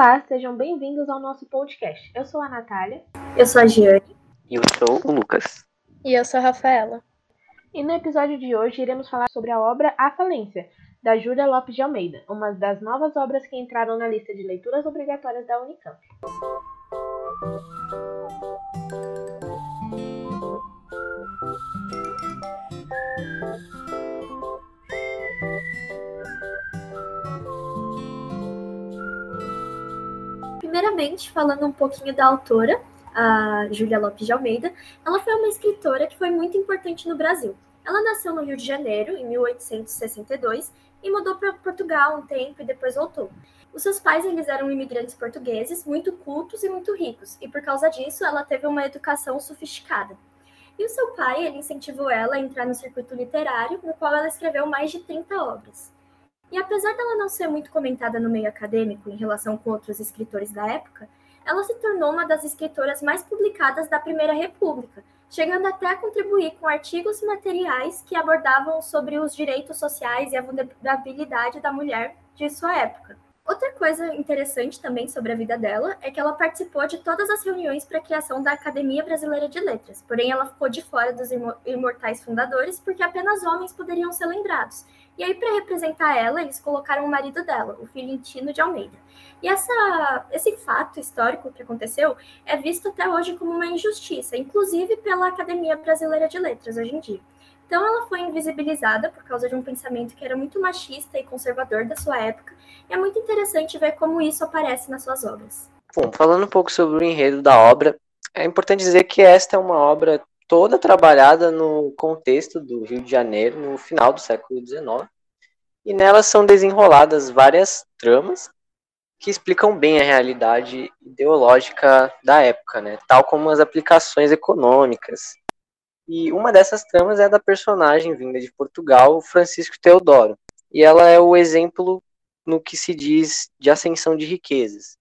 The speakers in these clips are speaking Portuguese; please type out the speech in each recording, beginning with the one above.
Olá, sejam bem-vindos ao nosso podcast. Eu sou a Natália. Eu sou a Giane. E eu sou o Lucas. E eu sou a Rafaela. E no episódio de hoje iremos falar sobre a obra A Falência, da Júlia Lopes de Almeida, uma das novas obras que entraram na lista de leituras obrigatórias da Unicamp. Primeiramente, falando um pouquinho da autora, a Júlia Lopes de Almeida, ela foi uma escritora que foi muito importante no Brasil. Ela nasceu no Rio de Janeiro, em 1862, e mudou para Portugal um tempo e depois voltou. Os seus pais eles eram imigrantes portugueses, muito cultos e muito ricos, e por causa disso ela teve uma educação sofisticada. E o seu pai ele incentivou ela a entrar no circuito literário, no qual ela escreveu mais de 30 obras. E apesar dela não ser muito comentada no meio acadêmico em relação com outros escritores da época, ela se tornou uma das escritoras mais publicadas da Primeira República, chegando até a contribuir com artigos e materiais que abordavam sobre os direitos sociais e a vulnerabilidade da mulher de sua época. Outra coisa interessante também sobre a vida dela é que ela participou de todas as reuniões para a criação da Academia Brasileira de Letras, porém ela ficou de fora dos imortais fundadores porque apenas homens poderiam ser lembrados. E aí, para representar ela, eles colocaram o marido dela, o filho Intino de Almeida. E essa, esse fato histórico que aconteceu é visto até hoje como uma injustiça, inclusive pela Academia Brasileira de Letras hoje em dia. Então, ela foi invisibilizada por causa de um pensamento que era muito machista e conservador da sua época. E é muito interessante ver como isso aparece nas suas obras. Bom, falando um pouco sobre o enredo da obra, é importante dizer que esta é uma obra toda trabalhada no contexto do Rio de Janeiro, no final do século XIX. E nela são desenroladas várias tramas que explicam bem a realidade ideológica da época, né? tal como as aplicações econômicas, e uma dessas tramas é a da personagem vinda de Portugal, Francisco Teodoro. E ela é o exemplo no que se diz de ascensão de riquezas,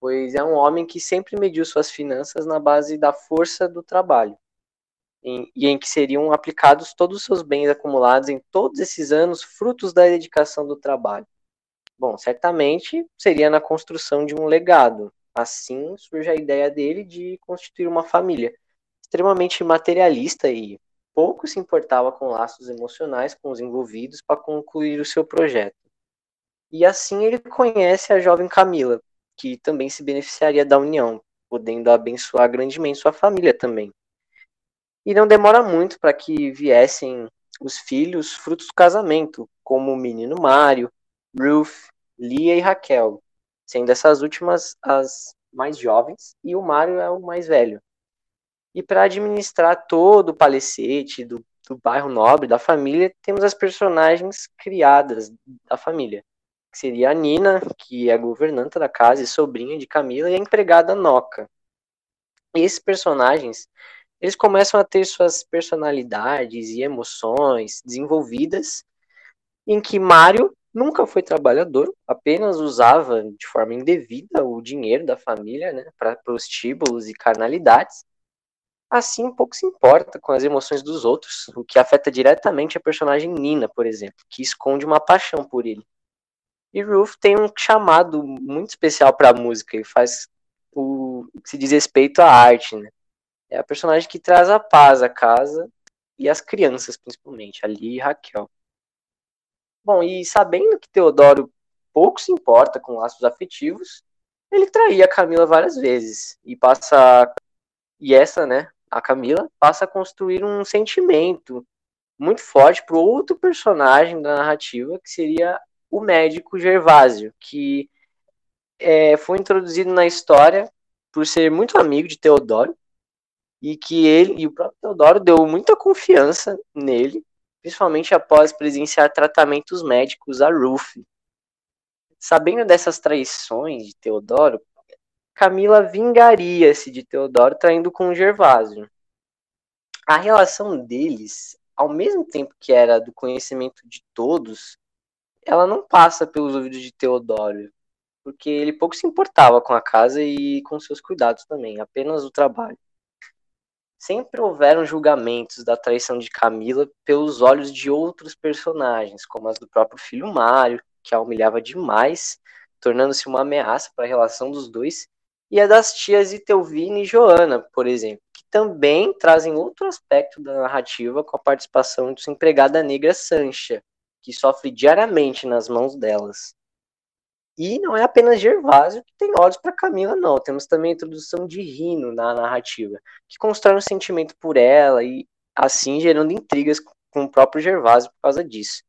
pois é um homem que sempre mediu suas finanças na base da força do trabalho, e em que seriam aplicados todos os seus bens acumulados em todos esses anos, frutos da dedicação do trabalho. Bom, certamente seria na construção de um legado. Assim surge a ideia dele de constituir uma família extremamente materialista e pouco se importava com laços emocionais com os envolvidos para concluir o seu projeto. E assim ele conhece a jovem Camila, que também se beneficiaria da união, podendo abençoar grandemente sua família também. E não demora muito para que viessem os filhos frutos do casamento, como o menino Mário, Ruth, Lia e Raquel, sendo essas últimas as mais jovens e o Mário é o mais velho e para administrar todo o palacete do, do bairro nobre, da família, temos as personagens criadas da família. Que seria a Nina, que é a governanta da casa e sobrinha de Camila, e a empregada Noca. Esses personagens, eles começam a ter suas personalidades e emoções desenvolvidas, em que Mário nunca foi trabalhador, apenas usava de forma indevida o dinheiro da família né, para prostíbulos e carnalidades, assim pouco se importa com as emoções dos outros, o que afeta diretamente a personagem Nina, por exemplo, que esconde uma paixão por ele. E Ruth tem um chamado muito especial para a música e faz o que se diz respeito à arte, né? É a personagem que traz a paz à casa e às crianças, principalmente, ali e Raquel. Bom, e sabendo que Teodoro pouco se importa com laços afetivos, ele traía Camila várias vezes e passa e essa, né, a Camila, passa a construir um sentimento muito forte para outro personagem da narrativa, que seria o médico Gervásio, que é, foi introduzido na história por ser muito amigo de Teodoro, e que ele e o próprio Teodoro deu muita confiança nele, principalmente após presenciar tratamentos médicos a Ruth. Sabendo dessas traições de Teodoro, Camila vingaria-se de Teodoro traindo com Gervásio. A relação deles, ao mesmo tempo que era do conhecimento de todos, ela não passa pelos ouvidos de Teodoro, porque ele pouco se importava com a casa e com seus cuidados também, apenas o trabalho. Sempre houveram julgamentos da traição de Camila pelos olhos de outros personagens, como as do próprio filho Mário, que a humilhava demais tornando-se uma ameaça para a relação dos dois, e a das tias Itelvine e Joana, por exemplo, que também trazem outro aspecto da narrativa com a participação de sua empregada negra Sancha, que sofre diariamente nas mãos delas. E não é apenas Gervásio que tem olhos para Camila, não. Temos também a introdução de Rino na narrativa, que constrói um sentimento por ela e, assim, gerando intrigas com o próprio Gervásio por causa disso.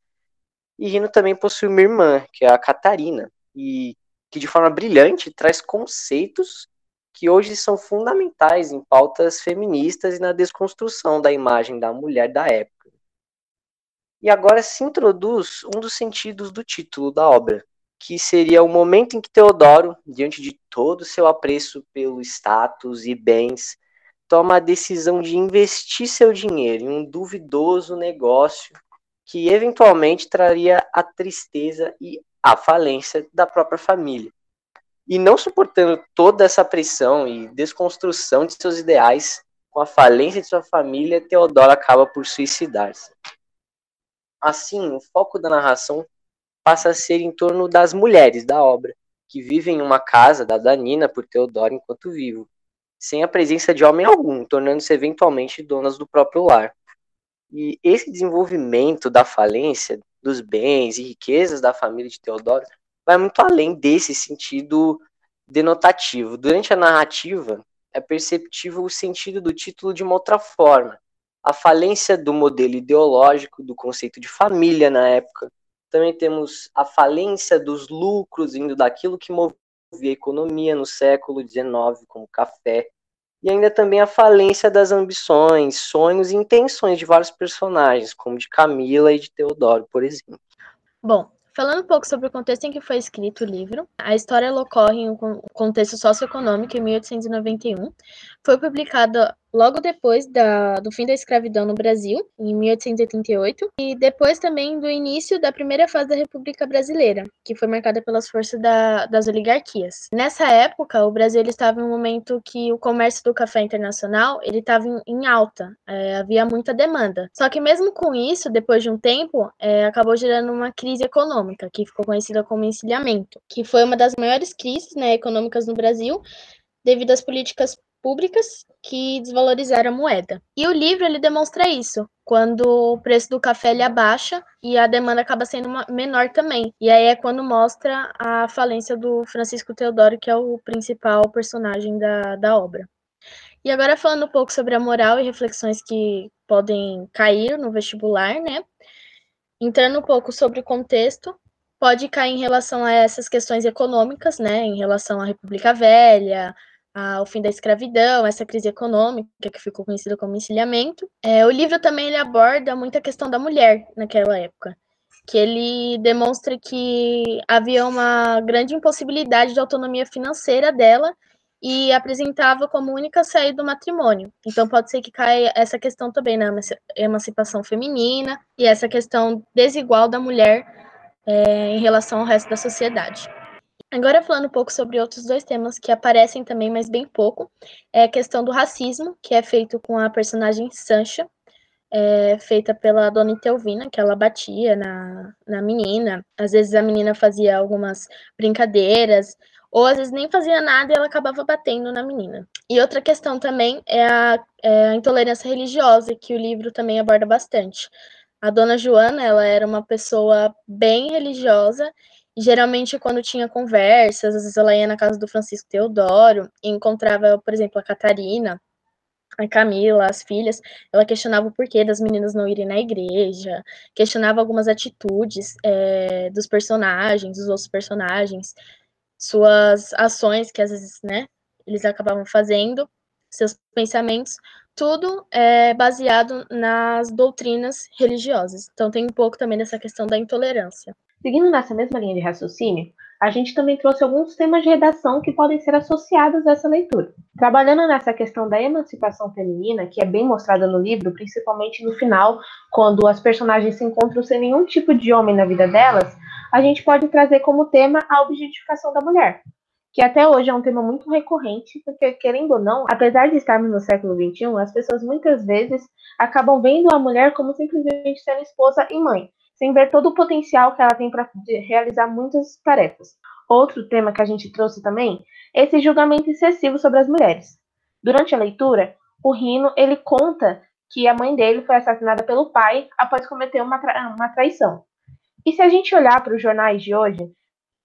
E Rino também possui uma irmã, que é a Catarina, e que de forma brilhante traz conceitos que hoje são fundamentais em pautas feministas e na desconstrução da imagem da mulher da época. E agora se introduz um dos sentidos do título da obra, que seria o momento em que Teodoro, diante de todo o seu apreço pelo status e bens, toma a decisão de investir seu dinheiro em um duvidoso negócio que eventualmente traria a tristeza e a falência da própria família. E não suportando toda essa pressão e desconstrução de seus ideais, com a falência de sua família, Teodoro acaba por suicidar-se. Assim, o foco da narração passa a ser em torno das mulheres da obra, que vivem em uma casa da Danina por Teodoro enquanto vivo, sem a presença de homem algum, tornando-se eventualmente donas do próprio lar. E esse desenvolvimento da falência dos bens e riquezas da família de Teodoro vai muito além desse sentido denotativo. Durante a narrativa, é perceptível o sentido do título de uma outra forma. A falência do modelo ideológico do conceito de família na época, também temos a falência dos lucros indo daquilo que movia a economia no século XIX, como café, e ainda também a falência das ambições, sonhos e intenções de vários personagens, como de Camila e de Teodoro, por exemplo. Bom, Falando um pouco sobre o contexto em que foi escrito o livro, a história ocorre em um contexto socioeconômico em 1891. Foi publicada logo depois da, do fim da escravidão no Brasil, em 1888, e depois também do início da primeira fase da República Brasileira, que foi marcada pelas forças da, das oligarquias. Nessa época, o Brasil estava em um momento que o comércio do café internacional ele estava em, em alta, é, havia muita demanda. Só que mesmo com isso, depois de um tempo, é, acabou gerando uma crise econômica, que ficou conhecida como encilhamento, que foi uma das maiores crises né, econômicas no Brasil, devido às políticas públicas que desvalorizaram a moeda. E o livro ele demonstra isso, quando o preço do café ele abaixa e a demanda acaba sendo menor também. E aí é quando mostra a falência do Francisco Teodoro, que é o principal personagem da, da obra. E agora falando um pouco sobre a moral e reflexões que podem cair no vestibular, né? Entrando um pouco sobre o contexto, pode cair em relação a essas questões econômicas, né? Em relação à República Velha, ao fim da escravidão, essa crise econômica que ficou conhecida como encilhamento. É, o livro também ele aborda muita questão da mulher naquela época, que ele demonstra que havia uma grande impossibilidade de autonomia financeira dela e apresentava como única saída do matrimônio. Então pode ser que caia essa questão também na emancipação feminina e essa questão desigual da mulher é, em relação ao resto da sociedade. Agora falando um pouco sobre outros dois temas que aparecem também, mas bem pouco, é a questão do racismo, que é feito com a personagem Sancha, é, feita pela dona Itelvina, que ela batia na, na menina. Às vezes a menina fazia algumas brincadeiras, ou às vezes nem fazia nada e ela acabava batendo na menina. E outra questão também é a, é a intolerância religiosa, que o livro também aborda bastante. A dona Joana, ela era uma pessoa bem religiosa geralmente, quando tinha conversas, às vezes ela ia na casa do Francisco Teodoro e encontrava, por exemplo, a Catarina, a Camila, as filhas, ela questionava o porquê das meninas não irem na igreja, questionava algumas atitudes é, dos personagens, dos outros personagens, suas ações que às vezes, né, eles acabavam fazendo, seus pensamentos, tudo é baseado nas doutrinas religiosas. Então tem um pouco também dessa questão da intolerância. Seguindo nessa mesma linha de raciocínio, a gente também trouxe alguns temas de redação que podem ser associados a essa leitura. Trabalhando nessa questão da emancipação feminina, que é bem mostrada no livro, principalmente no final, quando as personagens se encontram sem nenhum tipo de homem na vida delas, a gente pode trazer como tema a objetificação da mulher, que até hoje é um tema muito recorrente, porque, querendo ou não, apesar de estarmos no século XXI, as pessoas muitas vezes acabam vendo a mulher como simplesmente sendo esposa e mãe sem ver todo o potencial que ela tem para realizar muitas tarefas. Outro tema que a gente trouxe também é esse julgamento excessivo sobre as mulheres. Durante a leitura, o Rino ele conta que a mãe dele foi assassinada pelo pai após cometer uma, tra uma traição. E se a gente olhar para os jornais de hoje,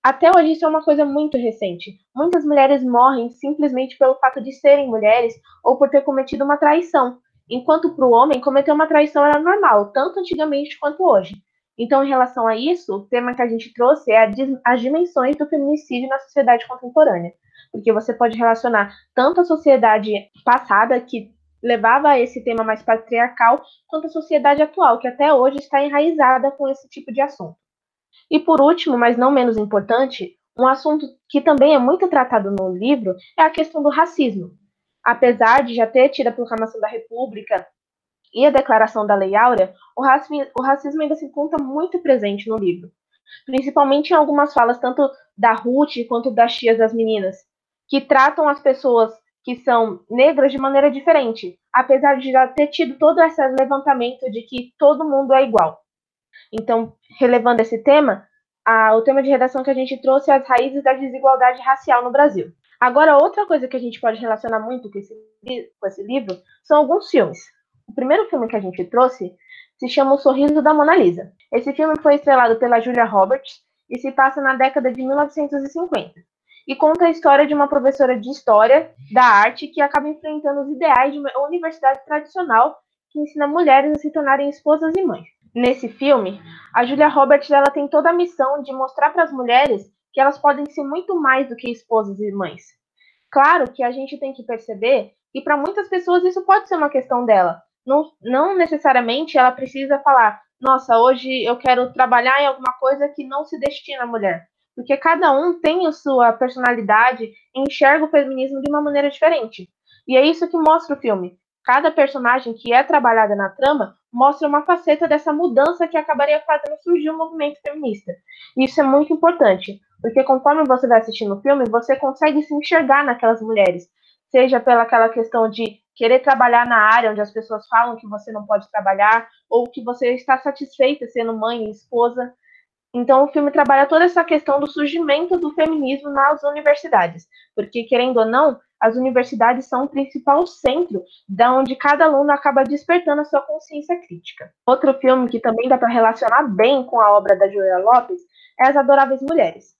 até hoje isso é uma coisa muito recente. Muitas mulheres morrem simplesmente pelo fato de serem mulheres ou por ter cometido uma traição, enquanto para o homem cometer uma traição era normal, tanto antigamente quanto hoje. Então, em relação a isso, o tema que a gente trouxe é as dimensões do feminicídio na sociedade contemporânea. Porque você pode relacionar tanto a sociedade passada, que levava a esse tema mais patriarcal, quanto a sociedade atual, que até hoje está enraizada com esse tipo de assunto. E por último, mas não menos importante, um assunto que também é muito tratado no livro é a questão do racismo. Apesar de já ter tido a proclamação da República e a declaração da Lei Áurea, o racismo, o racismo ainda se encontra muito presente no livro, principalmente em algumas falas tanto da Ruth quanto das tias das meninas, que tratam as pessoas que são negras de maneira diferente, apesar de já ter tido todo esse levantamento de que todo mundo é igual. Então, relevando esse tema, a, o tema de redação que a gente trouxe é as raízes da desigualdade racial no Brasil. Agora, outra coisa que a gente pode relacionar muito com esse, com esse livro são alguns filmes. O primeiro filme que a gente trouxe se chama O Sorriso da Mona Lisa. Esse filme foi estrelado pela Julia Roberts e se passa na década de 1950 e conta a história de uma professora de história da arte que acaba enfrentando os ideais de uma universidade tradicional que ensina mulheres a se tornarem esposas e mães. Nesse filme, a Julia Roberts ela tem toda a missão de mostrar para as mulheres que elas podem ser muito mais do que esposas e mães. Claro que a gente tem que perceber que para muitas pessoas isso pode ser uma questão dela, não, não necessariamente ela precisa falar, nossa, hoje eu quero trabalhar em alguma coisa que não se destina à mulher. Porque cada um tem a sua personalidade e enxerga o feminismo de uma maneira diferente. E é isso que mostra o filme. Cada personagem que é trabalhada na trama mostra uma faceta dessa mudança que acabaria fazendo surgir o um movimento feminista. E isso é muito importante, porque conforme você vai assistindo o filme, você consegue se enxergar naquelas mulheres, seja pela aquela questão de querer trabalhar na área onde as pessoas falam que você não pode trabalhar, ou que você está satisfeita sendo mãe e esposa. Então, o filme trabalha toda essa questão do surgimento do feminismo nas universidades, porque, querendo ou não, as universidades são o principal centro da onde cada aluno acaba despertando a sua consciência crítica. Outro filme que também dá para relacionar bem com a obra da Julia Lopes é As Adoráveis Mulheres.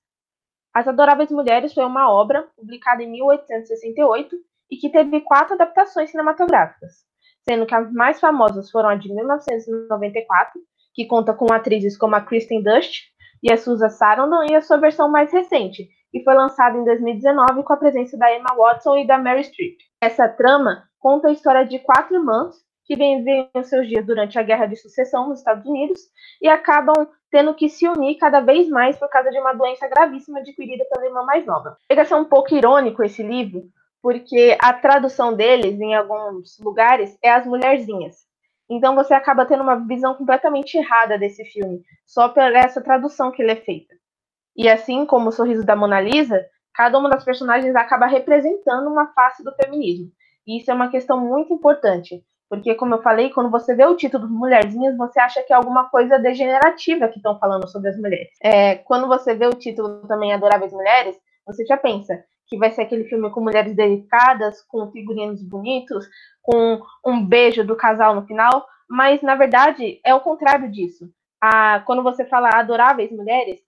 As Adoráveis Mulheres foi uma obra publicada em 1868 e que teve quatro adaptações cinematográficas, sendo que as mais famosas foram a de 1994, que conta com atrizes como a Kristen Dust e a Susan Sarandon, e a sua versão mais recente, que foi lançada em 2019 com a presença da Emma Watson e da Mary Streep. Essa trama conta a história de quatro irmãs que vivem os seus dias durante a Guerra de Sucessão nos Estados Unidos e acabam tendo que se unir cada vez mais por causa de uma doença gravíssima adquirida pela irmã mais nova. Chega a ser um pouco irônico esse livro, porque a tradução deles, em alguns lugares, é as mulherzinhas. Então você acaba tendo uma visão completamente errada desse filme, só por essa tradução que ele é feita. E assim como o sorriso da Mona Lisa, cada uma das personagens acaba representando uma face do feminismo. E isso é uma questão muito importante, porque, como eu falei, quando você vê o título Mulherzinhas, você acha que é alguma coisa degenerativa que estão falando sobre as mulheres. É, quando você vê o título também Adoráveis Mulheres, você já pensa, que vai ser aquele filme com mulheres delicadas, com figurinos bonitos, com um beijo do casal no final, mas na verdade é o contrário disso. A, quando você fala adoráveis mulheres,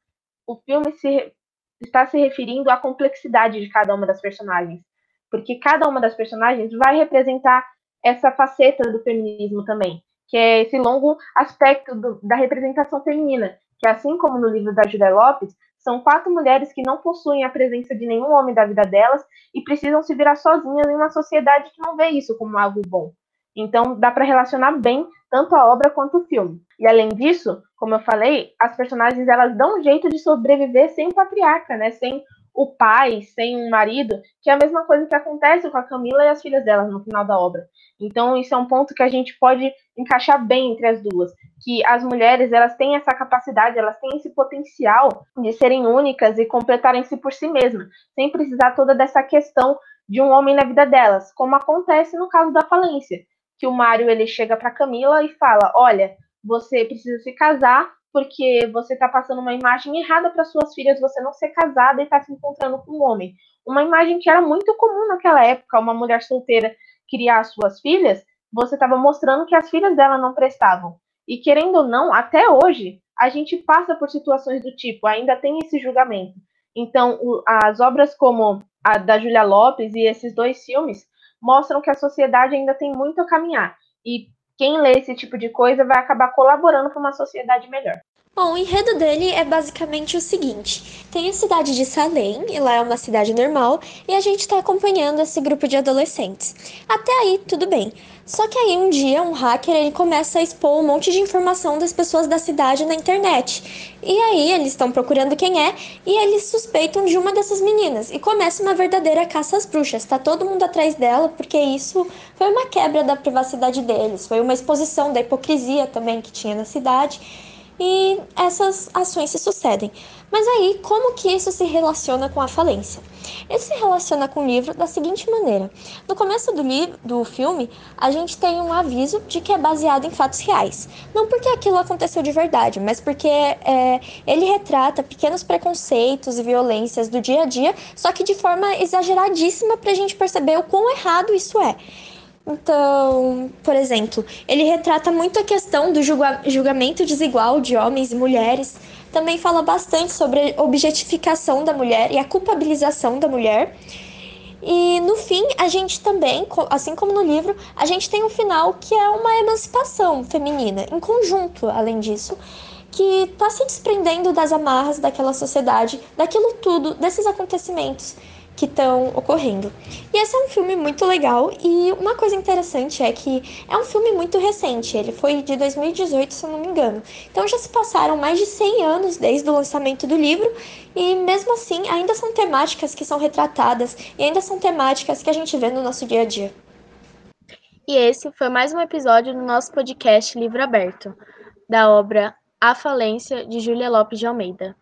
o filme se, está se referindo à complexidade de cada uma das personagens, porque cada uma das personagens vai representar essa faceta do feminismo também, que é esse longo aspecto do, da representação feminina, que assim como no livro da Julia Lopes, são quatro mulheres que não possuem a presença de nenhum homem da vida delas e precisam se virar sozinhas em uma sociedade que não vê isso como algo bom. Então, dá para relacionar bem tanto a obra quanto o filme. E além disso, como eu falei, as personagens elas dão um jeito de sobreviver sem o patriarca, né? Sem o pai, sem o marido, que é a mesma coisa que acontece com a Camila e as filhas delas no final da obra. Então, isso é um ponto que a gente pode encaixar bem entre as duas, que as mulheres, elas têm essa capacidade, elas têm esse potencial de serem únicas e completarem-se por si mesmas, sem precisar toda dessa questão de um homem na vida delas, como acontece no caso da falência, que o Mário ele chega para Camila e fala: "Olha, você precisa se casar porque você está passando uma imagem errada para suas filhas, você não ser casada e estar tá se encontrando com um homem. Uma imagem que era muito comum naquela época, uma mulher solteira criar suas filhas, você estava mostrando que as filhas dela não prestavam. E querendo ou não, até hoje, a gente passa por situações do tipo, ainda tem esse julgamento. Então, as obras como a da Julia Lopes e esses dois filmes mostram que a sociedade ainda tem muito a caminhar. E quem lê esse tipo de coisa vai acabar colaborando para uma sociedade melhor. Bom, o enredo dele é basicamente o seguinte: tem a cidade de Salem, e lá é uma cidade normal, e a gente está acompanhando esse grupo de adolescentes. Até aí, tudo bem. Só que aí um dia um hacker ele começa a expor um monte de informação das pessoas da cidade na internet. E aí eles estão procurando quem é e eles suspeitam de uma dessas meninas e começa uma verdadeira caça às bruxas. Tá todo mundo atrás dela porque isso foi uma quebra da privacidade deles, foi uma exposição da hipocrisia também que tinha na cidade e essas ações se sucedem. Mas aí, como que isso se relaciona com a falência? Ele se relaciona com o livro da seguinte maneira: no começo do, do filme, a gente tem um aviso de que é baseado em fatos reais. Não porque aquilo aconteceu de verdade, mas porque é, ele retrata pequenos preconceitos e violências do dia a dia, só que de forma exageradíssima para a gente perceber o quão errado isso é. Então, por exemplo, ele retrata muito a questão do julga julgamento desigual de homens e mulheres. Também fala bastante sobre a objetificação da mulher e a culpabilização da mulher. E no fim, a gente também, assim como no livro, a gente tem um final que é uma emancipação feminina, em conjunto, além disso, que está se desprendendo das amarras daquela sociedade, daquilo tudo, desses acontecimentos que estão ocorrendo. E esse é um filme muito legal e uma coisa interessante é que é um filme muito recente, ele foi de 2018, se eu não me engano. Então já se passaram mais de 100 anos desde o lançamento do livro e mesmo assim ainda são temáticas que são retratadas e ainda são temáticas que a gente vê no nosso dia a dia. E esse foi mais um episódio do nosso podcast Livro Aberto, da obra A Falência de Júlia Lopes de Almeida.